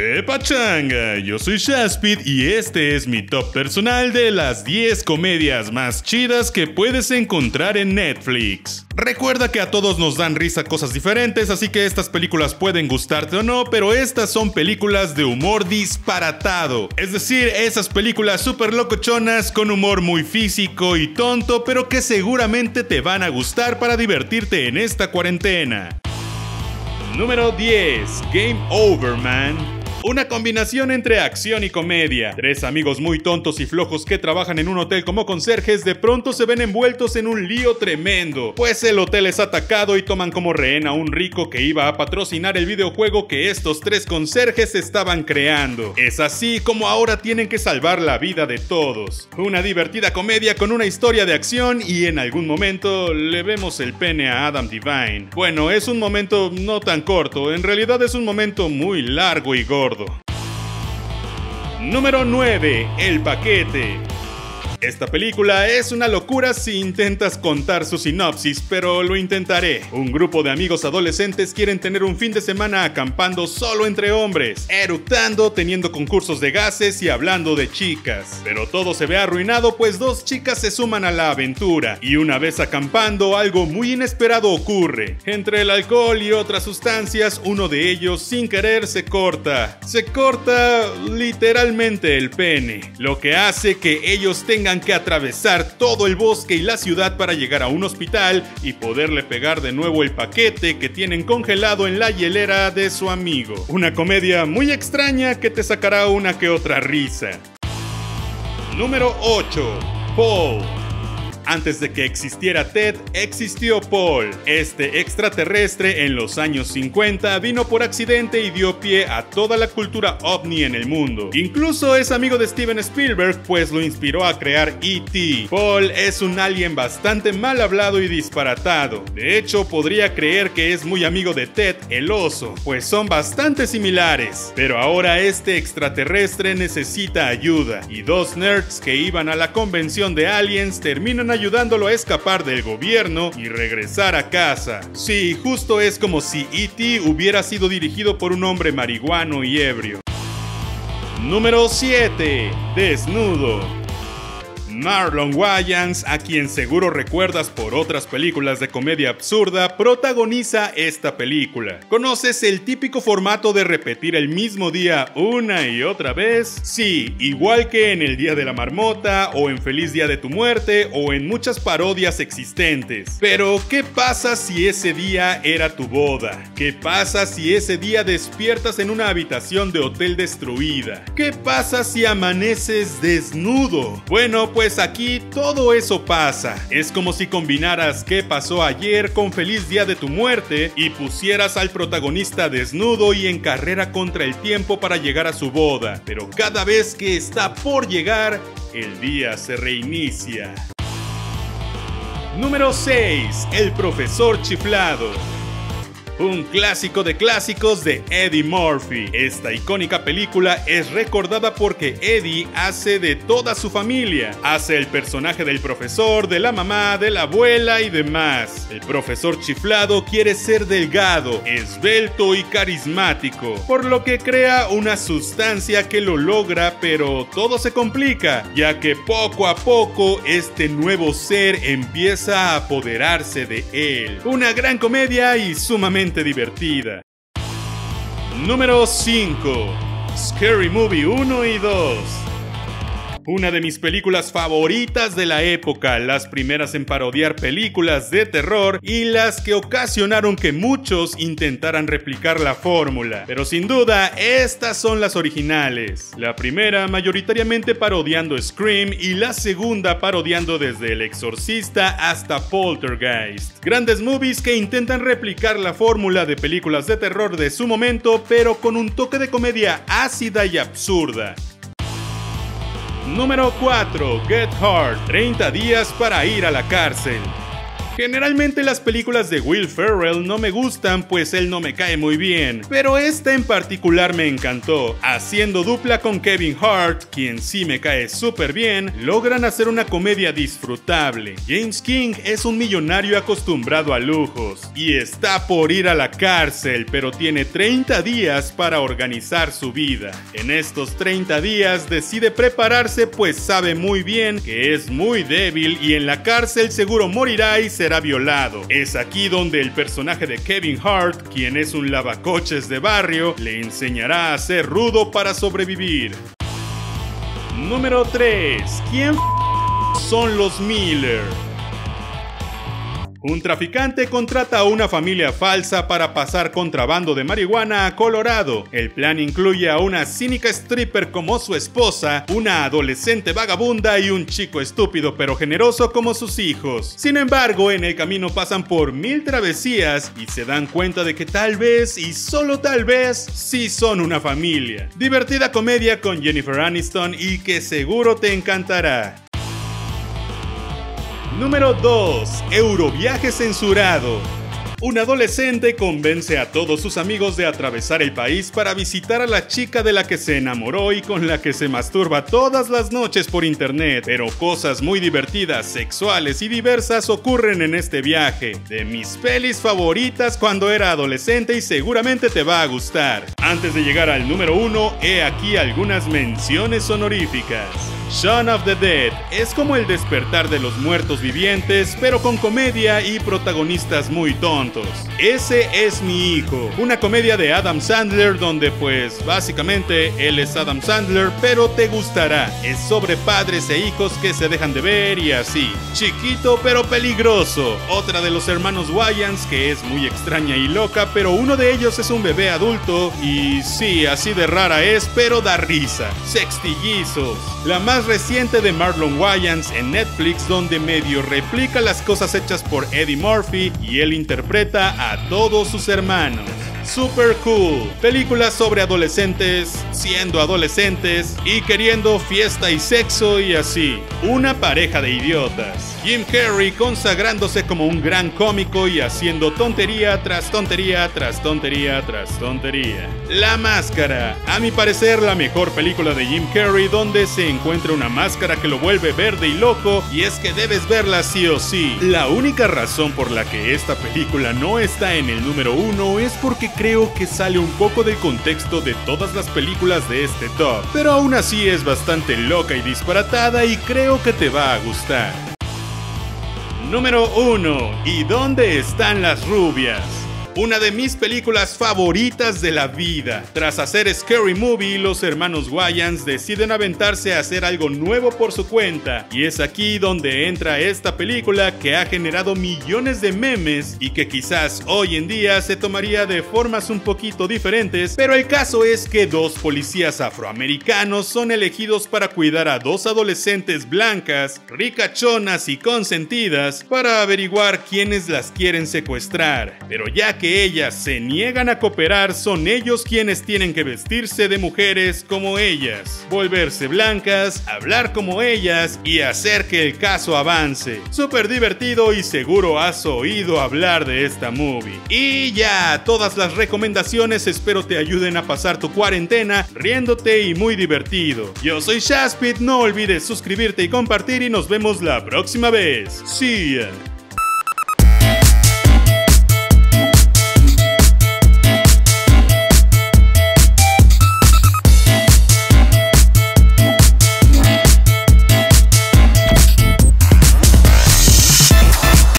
¡Qué pachanga! Yo soy Shaspid y este es mi top personal de las 10 comedias más chidas que puedes encontrar en Netflix. Recuerda que a todos nos dan risa cosas diferentes, así que estas películas pueden gustarte o no, pero estas son películas de humor disparatado. Es decir, esas películas super locochonas con humor muy físico y tonto, pero que seguramente te van a gustar para divertirte en esta cuarentena. Número 10. Game Over Man. Una combinación entre acción y comedia. Tres amigos muy tontos y flojos que trabajan en un hotel como conserjes de pronto se ven envueltos en un lío tremendo, pues el hotel es atacado y toman como rehén a un rico que iba a patrocinar el videojuego que estos tres conserjes estaban creando. Es así como ahora tienen que salvar la vida de todos. Una divertida comedia con una historia de acción y en algún momento le vemos el pene a Adam Divine. Bueno, es un momento no tan corto, en realidad es un momento muy largo y gordo. Número 9. El paquete. Esta película es una locura si intentas contar su sinopsis, pero lo intentaré. Un grupo de amigos adolescentes quieren tener un fin de semana acampando solo entre hombres, eructando, teniendo concursos de gases y hablando de chicas. Pero todo se ve arruinado pues dos chicas se suman a la aventura y una vez acampando algo muy inesperado ocurre. Entre el alcohol y otras sustancias, uno de ellos sin querer se corta. Se corta literalmente el pene, lo que hace que ellos tengan que atravesar todo el bosque y la ciudad para llegar a un hospital y poderle pegar de nuevo el paquete que tienen congelado en la hielera de su amigo. Una comedia muy extraña que te sacará una que otra risa. Número 8. Paul. Antes de que existiera Ted, existió Paul. Este extraterrestre en los años 50 vino por accidente y dio pie a toda la cultura ovni en el mundo. Incluso es amigo de Steven Spielberg, pues lo inspiró a crear E.T. Paul es un alien bastante mal hablado y disparatado. De hecho, podría creer que es muy amigo de Ted, el oso, pues son bastante similares. Pero ahora este extraterrestre necesita ayuda, y dos nerds que iban a la convención de aliens terminan ayudando ayudándolo a escapar del gobierno y regresar a casa. Sí, justo es como si E.T. hubiera sido dirigido por un hombre marihuano y ebrio. Número 7. Desnudo. Marlon Wayans, a quien seguro recuerdas por otras películas de comedia absurda, protagoniza esta película. ¿Conoces el típico formato de repetir el mismo día una y otra vez? Sí, igual que en El Día de la Marmota, o en Feliz Día de tu Muerte, o en muchas parodias existentes. Pero, ¿qué pasa si ese día era tu boda? ¿Qué pasa si ese día despiertas en una habitación de hotel destruida? ¿Qué pasa si amaneces desnudo? Bueno, pues pues aquí todo eso pasa. Es como si combinaras qué pasó ayer con feliz día de tu muerte y pusieras al protagonista desnudo y en carrera contra el tiempo para llegar a su boda. Pero cada vez que está por llegar, el día se reinicia. Número 6. El profesor chiflado un clásico de clásicos de Eddie Murphy. Esta icónica película es recordada porque Eddie hace de toda su familia. Hace el personaje del profesor, de la mamá, de la abuela y demás. El profesor chiflado quiere ser delgado, esbelto y carismático, por lo que crea una sustancia que lo logra, pero todo se complica, ya que poco a poco este nuevo ser empieza a apoderarse de él. Una gran comedia y sumamente divertida. Número 5. Scary Movie 1 y 2. Una de mis películas favoritas de la época, las primeras en parodiar películas de terror y las que ocasionaron que muchos intentaran replicar la fórmula. Pero sin duda, estas son las originales. La primera mayoritariamente parodiando Scream y la segunda parodiando desde El Exorcista hasta Poltergeist. Grandes movies que intentan replicar la fórmula de películas de terror de su momento, pero con un toque de comedia ácida y absurda. Número 4. Get Hard. 30 días para ir a la cárcel. Generalmente las películas de Will Ferrell no me gustan pues él no me cae muy bien, pero esta en particular me encantó. Haciendo dupla con Kevin Hart, quien sí me cae súper bien, logran hacer una comedia disfrutable. James King es un millonario acostumbrado a lujos y está por ir a la cárcel, pero tiene 30 días para organizar su vida. En estos 30 días decide prepararse pues sabe muy bien que es muy débil y en la cárcel seguro morirá y será violado. Es aquí donde el personaje de Kevin Hart, quien es un lavacoches de barrio, le enseñará a ser rudo para sobrevivir. Número 3. ¿Quién son los Miller? Un traficante contrata a una familia falsa para pasar contrabando de marihuana a Colorado. El plan incluye a una cínica stripper como su esposa, una adolescente vagabunda y un chico estúpido pero generoso como sus hijos. Sin embargo, en el camino pasan por mil travesías y se dan cuenta de que tal vez y solo tal vez sí son una familia. Divertida comedia con Jennifer Aniston y que seguro te encantará. Número 2. Euroviaje censurado. Un adolescente convence a todos sus amigos de atravesar el país para visitar a la chica de la que se enamoró y con la que se masturba todas las noches por internet. Pero cosas muy divertidas, sexuales y diversas ocurren en este viaje. De mis pelis favoritas cuando era adolescente y seguramente te va a gustar. Antes de llegar al número 1, he aquí algunas menciones honoríficas. Shaun of the Dead es como el despertar de los muertos vivientes, pero con comedia y protagonistas muy tontos. Ese es mi hijo, una comedia de Adam Sandler donde pues básicamente él es Adam Sandler, pero te gustará. Es sobre padres e hijos que se dejan de ver y así. Chiquito pero peligroso. Otra de los hermanos Wayans que es muy extraña y loca, pero uno de ellos es un bebé adulto y sí, así de rara es, pero da risa. Sextillizos. La más reciente de Marlon Wayans en Netflix donde medio replica las cosas hechas por Eddie Murphy y él interpreta a todos sus hermanos. Super Cool, película sobre adolescentes siendo adolescentes y queriendo fiesta y sexo y así. Una pareja de idiotas. Jim Carrey consagrándose como un gran cómico y haciendo tontería tras tontería tras tontería tras tontería. La Máscara, a mi parecer la mejor película de Jim Carrey donde se encuentra una máscara que lo vuelve verde y loco y es que debes verla sí o sí. La única razón por la que esta película no está en el número uno es porque creo que sale un poco del contexto de todas las películas de este top, pero aún así es bastante loca y disparatada y creo que te va a gustar. Número 1. ¿Y dónde están las rubias? Una de mis películas favoritas de la vida. Tras hacer Scary Movie, los hermanos Wayans deciden aventarse a hacer algo nuevo por su cuenta, y es aquí donde entra esta película que ha generado millones de memes y que quizás hoy en día se tomaría de formas un poquito diferentes, pero el caso es que dos policías afroamericanos son elegidos para cuidar a dos adolescentes blancas, ricachonas y consentidas para averiguar quiénes las quieren secuestrar. Pero ya que ellas se niegan a cooperar, son ellos quienes tienen que vestirse de mujeres como ellas, volverse blancas, hablar como ellas y hacer que el caso avance. Súper divertido y seguro has oído hablar de esta movie. Y ya, todas las recomendaciones espero te ayuden a pasar tu cuarentena riéndote y muy divertido. Yo soy Shaspit, no olvides suscribirte y compartir y nos vemos la próxima vez. See ya.